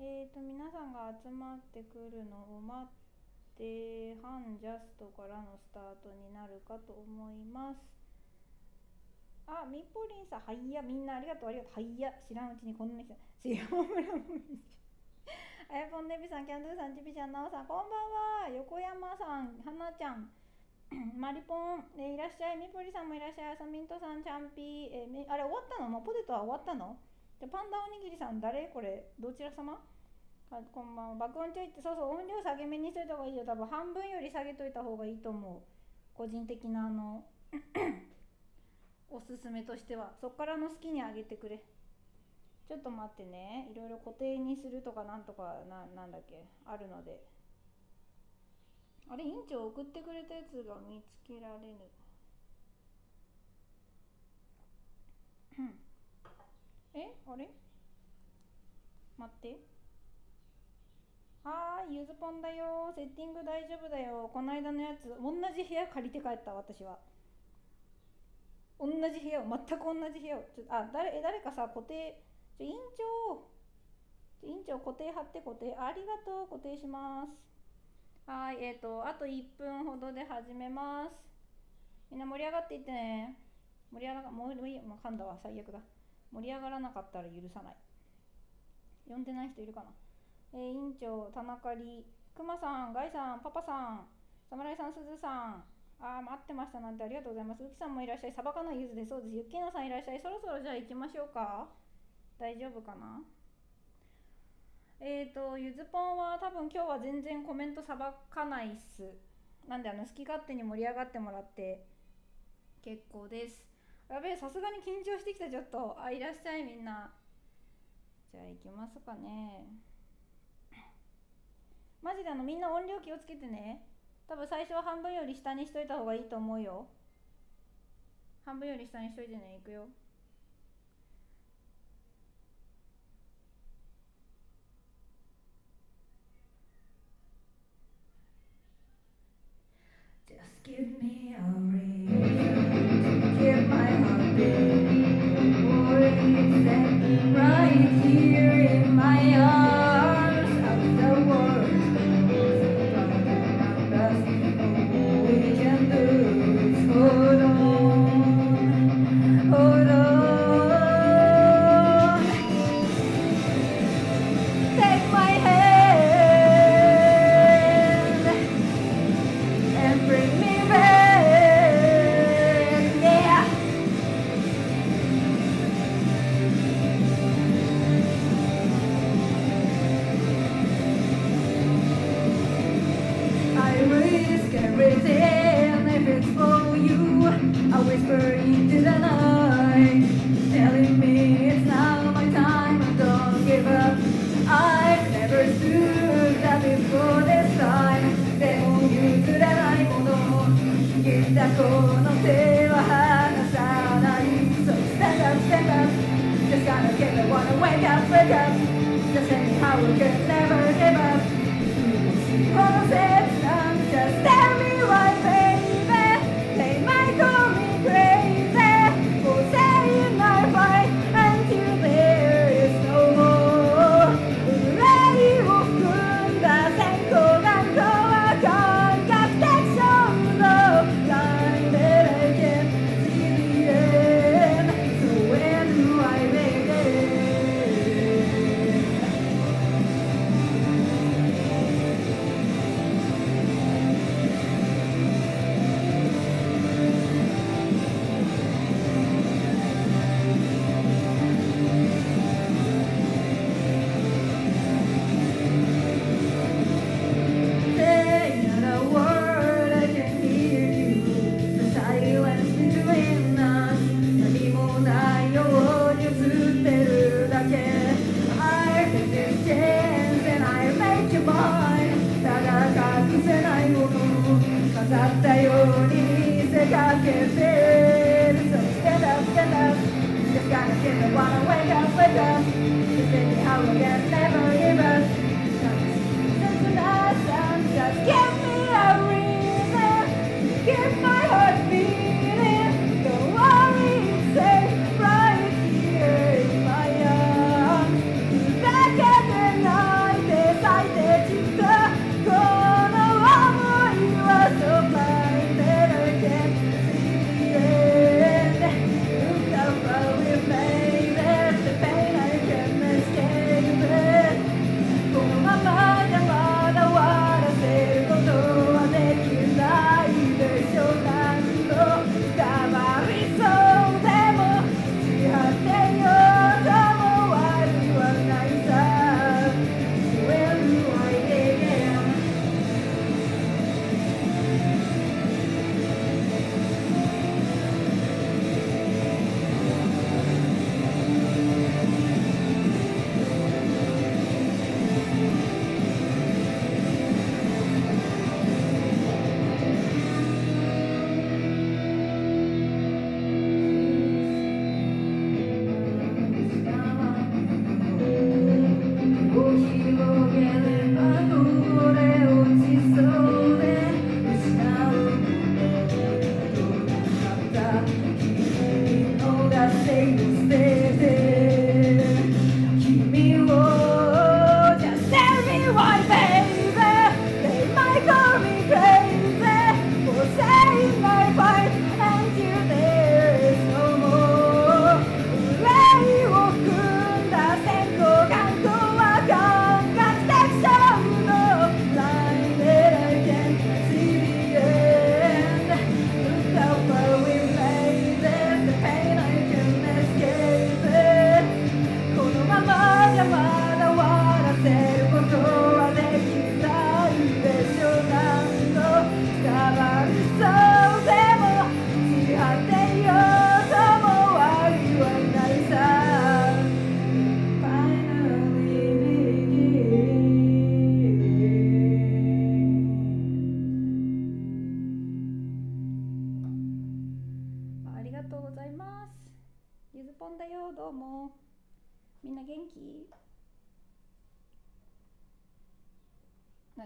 えーと皆さんが集まってくるのを待って反ジャストからのスタートになるかと思います。あみっぽりんさん。はいやみんなありがとうありがとう。はいや知らんうちにこんな人塩村もみじあやぽんねびさんキャンドゥさんちびちゃんなおさんこんばんは。横山さんはなちゃん。マリポン、えーいらっしゃい。みぽりさんもいらっしゃい。さミントさんチャンピー、えーあれ終わったの？もうポテトは終わったの？でパンダおにぎりさん誰？これどちら様？あこんばんは。爆音ちょいってそうそう音量下げ目にしといた方がいいよ。多分半分より下げといた方がいいと思う。個人的なあの おすすめとしては。そっからの好きにあげてくれ。ちょっと待ってね。いろいろ固定にするとかなんとかななんだっけ。あるので。あれ院長送ってくれたやつが見つけられぬ。うん。え？あれ？待って。はーいゆずぽんだよ。セッティング大丈夫だよ。この間のやつ同じ部屋借りて帰った私は。同じ部屋を全く同じ部屋を。ちょあ誰え誰かさ固定ちょ院長。ちょ院長固定貼って固定。ありがとう固定します。はいえーとあと1分ほどで始めます。みんな盛り上がっていってね。盛り上がらもういいもう噛んだわ。最悪だ。盛り上がらなかったら許さない。呼んでない人いるかな？え、委員長田中里くまさんガイさんパパさん侍さんすずさん。あ待ってましたなんてありがとうございます。うきさんもいらっしゃい。サバカのゆずでそうです。ゆっきーなさんいらっしゃい。そろそろじゃあ行きましょうか。大丈夫かな？えーとゆずぽんは多分今日は全然コメントさばかないっす。なんであの好き勝手に盛り上がってもらって結構です。やべえさすがに緊張してきた。ちょっとあいらっしゃいみんな。じゃあ行きますかね。マジであのみんな音量気をつけてね。多分最初は半分より下にしといた方がいいと思うよ。半分より下にしといてねいくよ。Just give me a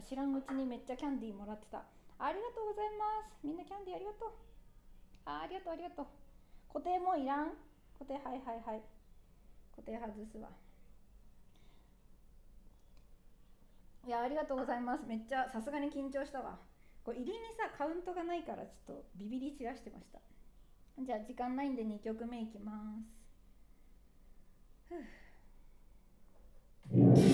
知らんうちにめっちゃキャンディーもらってた。ありがとうございます。みんなキャンディーありがとう。あありがとうありがとう。固定もいらん。固定はいはいはい。固定外すわ。いやありがとうございます。めっちゃさすがに緊張したわ。これ入りにさカウントがないからちょっとビビり散らしてました。じゃあ時間ないんで2曲目いきます。ふう。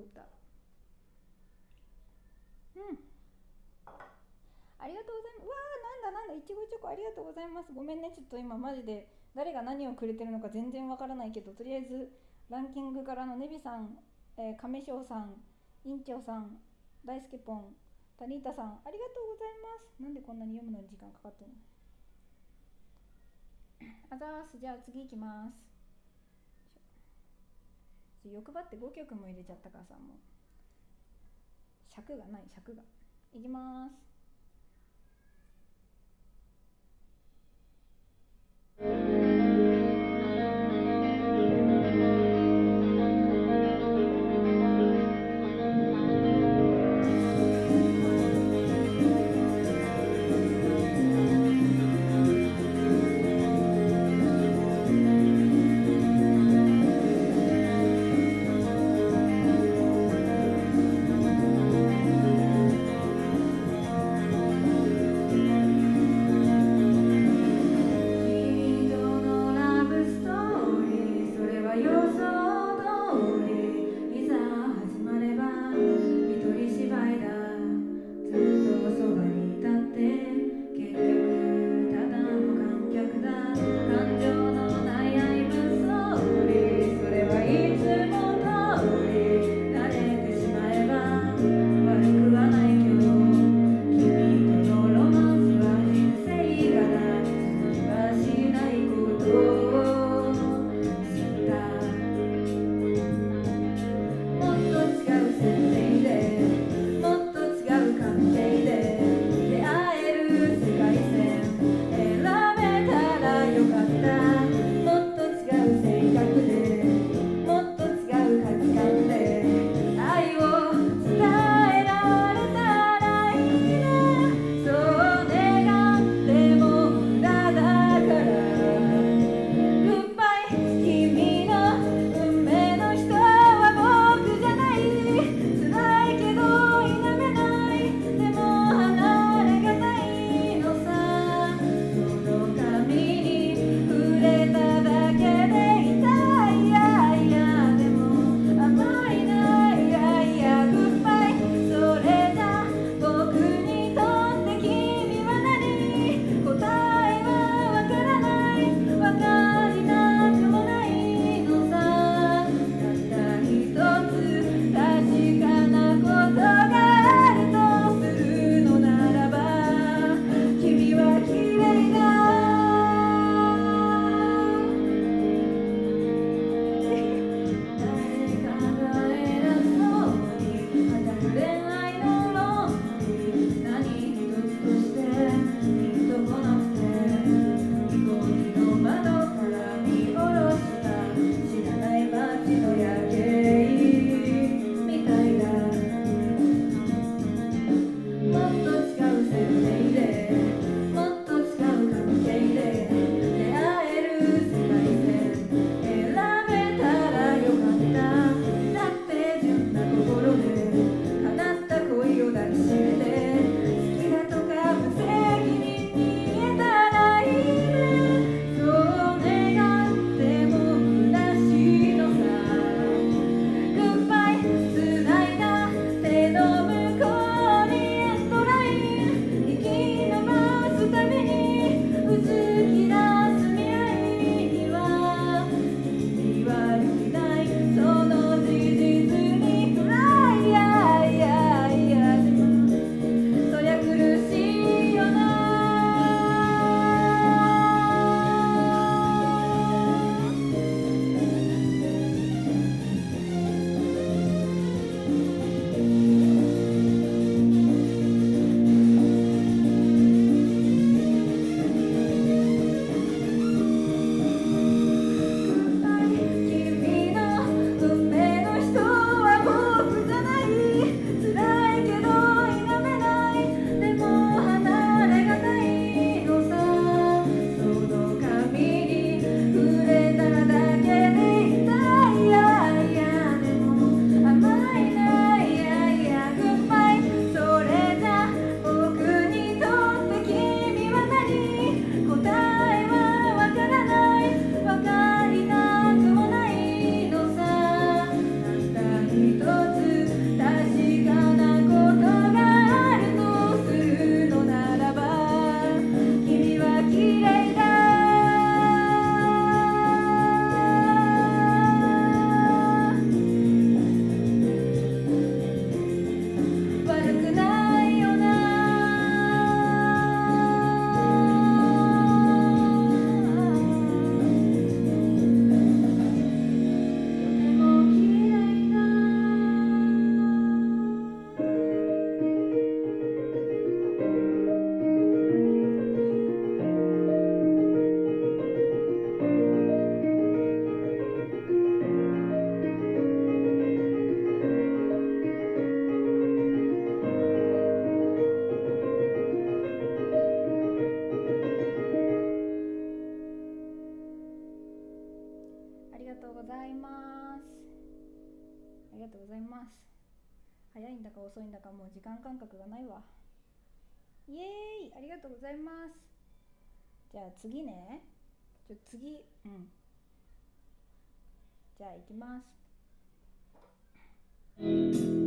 歌うん。ありがとうございます。わあなんだなんだ。いちございます。ごめんね。ちょっと今マジで誰が何をくれてるのか全然わからないけどとりあえずランキングからのネビさん、えー、亀翔さん院長さん大輔ポンタニータさんありがとうございます。なんでこんなに読むのに時間かかってるの？あざーす。じゃあ次行きます。ちょ欲張って5曲も入れちゃったからさもう。尺がない尺が。いきます。感覚がないわ。イエーイ。ありがとうございます。じゃあ次ね。じゃあ次。うん。じゃあ行きます。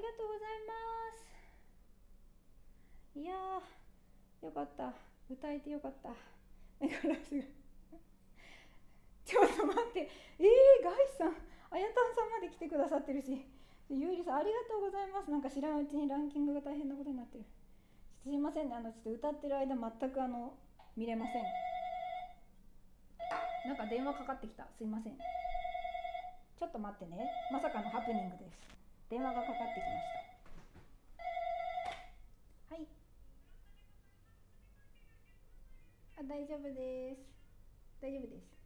りがとうございます。いやよかった。歌えてよかった。目ガラスがちょっと待って。えー、ガイさん。あやたんさんまで来てくださってるし。ゆうりさんありがとうございます。なんか知らんうちにランキングが大変なことになってる。すいませんね。あのちょっと歌ってる間全くあの見れません。なんか電話かかってきた。すいません。ちょっと待ってね。まさかのハプニングです。電話がかかってきました。はい。あ大丈夫です。大丈夫です。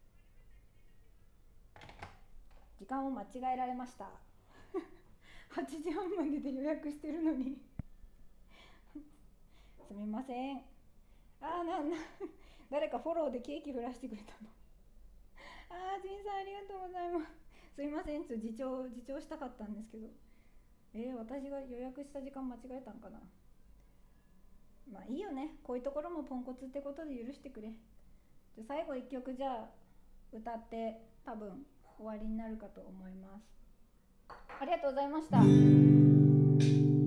時間を間違えられました。8時半までで予約してるのに。すみません。あーなんな誰かフォローでケーキ降らしてくれたの。あーじんありがとうございます。すいません。ちょっと自重自重したかったんですけどえー、私が予約した時間間違えたんかな？まあいいよね。こういうところもポンコツってことで許してくれ。じゃ最後1曲じゃあ歌って多分終わりになるかと思います。ありがとうございました。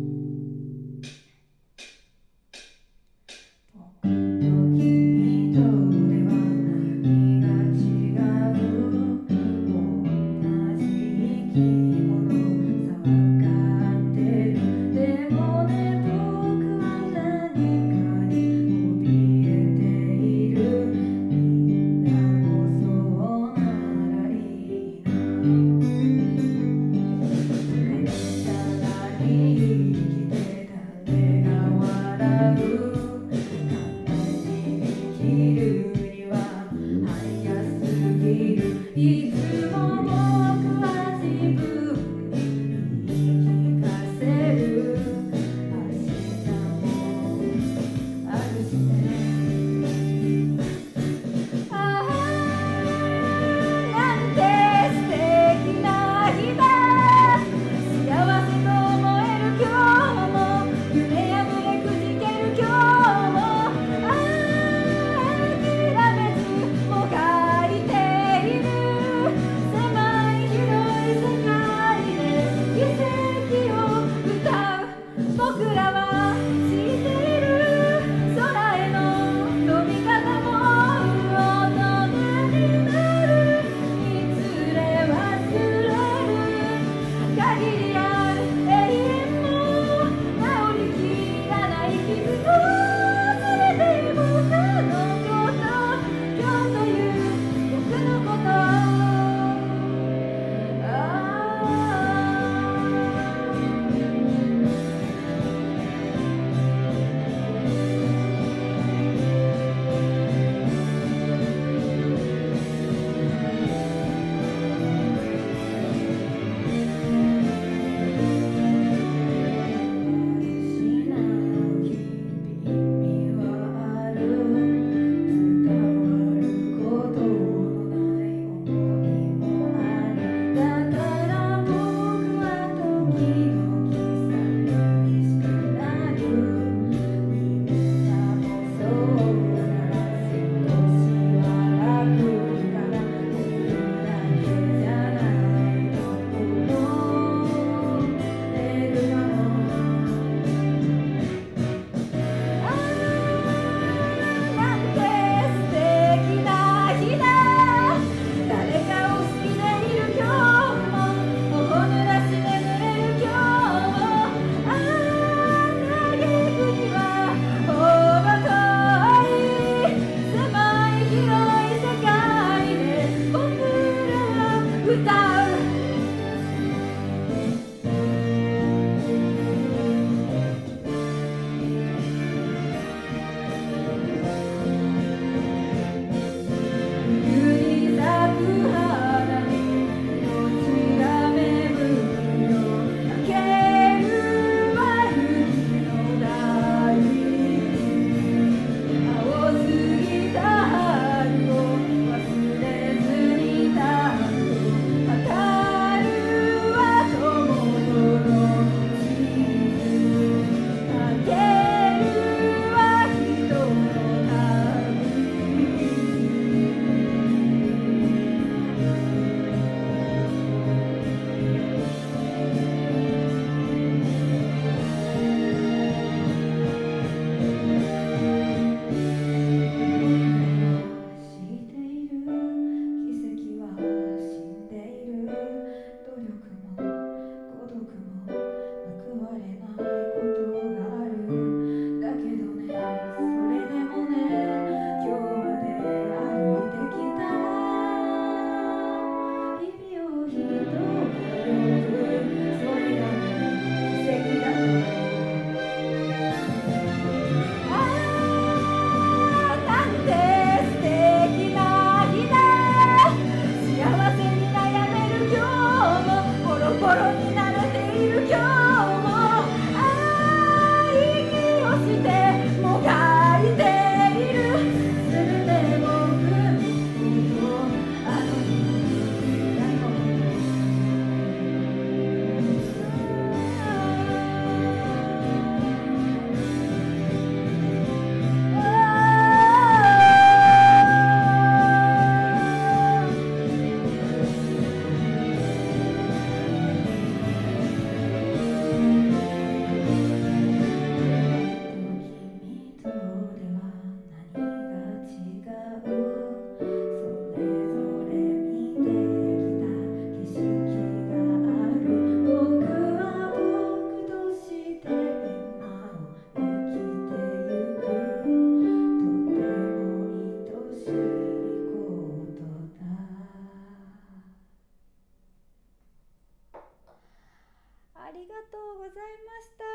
ありがとうございました。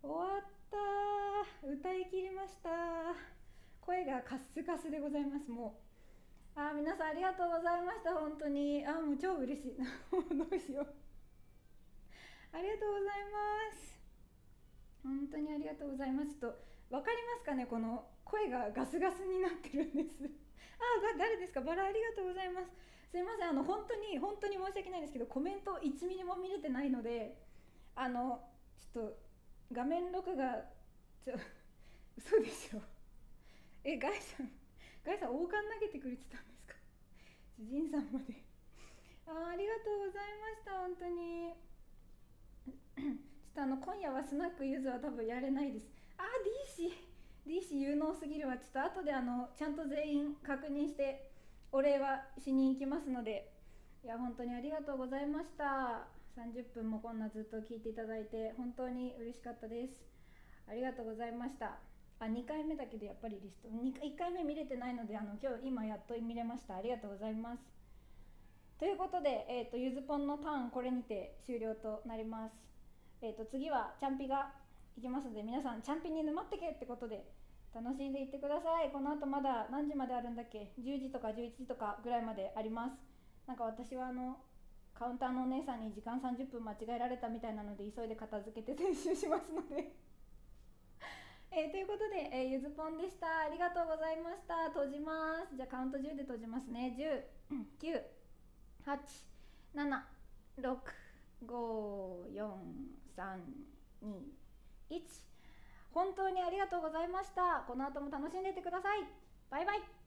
終わった。歌い切りました。声がカスカスでございますもう。あ皆さんありがとうございました。本当に。あもう超嬉しい。どうしよう。ありがとうございます。本当にありがとうございます。ちょっと分かりますかねこの声がガスガスになってるんです。あ誰ですか？バラありがとうございます。すいませんあの本当に本当に申し訳ないんですけどコメント1ミリも見れてないのであのちょっと画面録画ちょ 嘘でしょ。えガイさんガイさん王冠投げてくれてたんですか？ジンさんまで。あありがとうございました本当に。ちょっとあの今夜はスナックゆずは多分やれないです。あ D 氏 D 氏有能すぎるわ。ちょっと後であのちゃんと全員確認してお礼はしに行きますのでいや本当にありがとうございました。30分もこんなずっと聞いていただいて本当に嬉しかったです。ありがとうございました。あ2回目だけどやっぱりリスト。1, 回目見れてないのであの今日今やっと見れました。ありがとうございます。ということで、えーと、ゆずぽんのターンこれにて終了となります、えーと、と次はチャンピがいきますので皆さんチャンピに沼ってけってことで楽しんでいってください。この後まだ何時まであるんだっけ？10時とか11時とかぐらいまであります。なんか私はあのカウンターのお姉さんに時間30分間違えられたみたいなので急いで片付けて練習しますので。えー、ということで、えー、ゆずぽんでした。ありがとうございました。閉じます。じゃあカウント10で閉じますね。10 9 8 7 6 5 4 3 2 1本当にありがとうございました。この後も楽しんでいってください。バイバイ。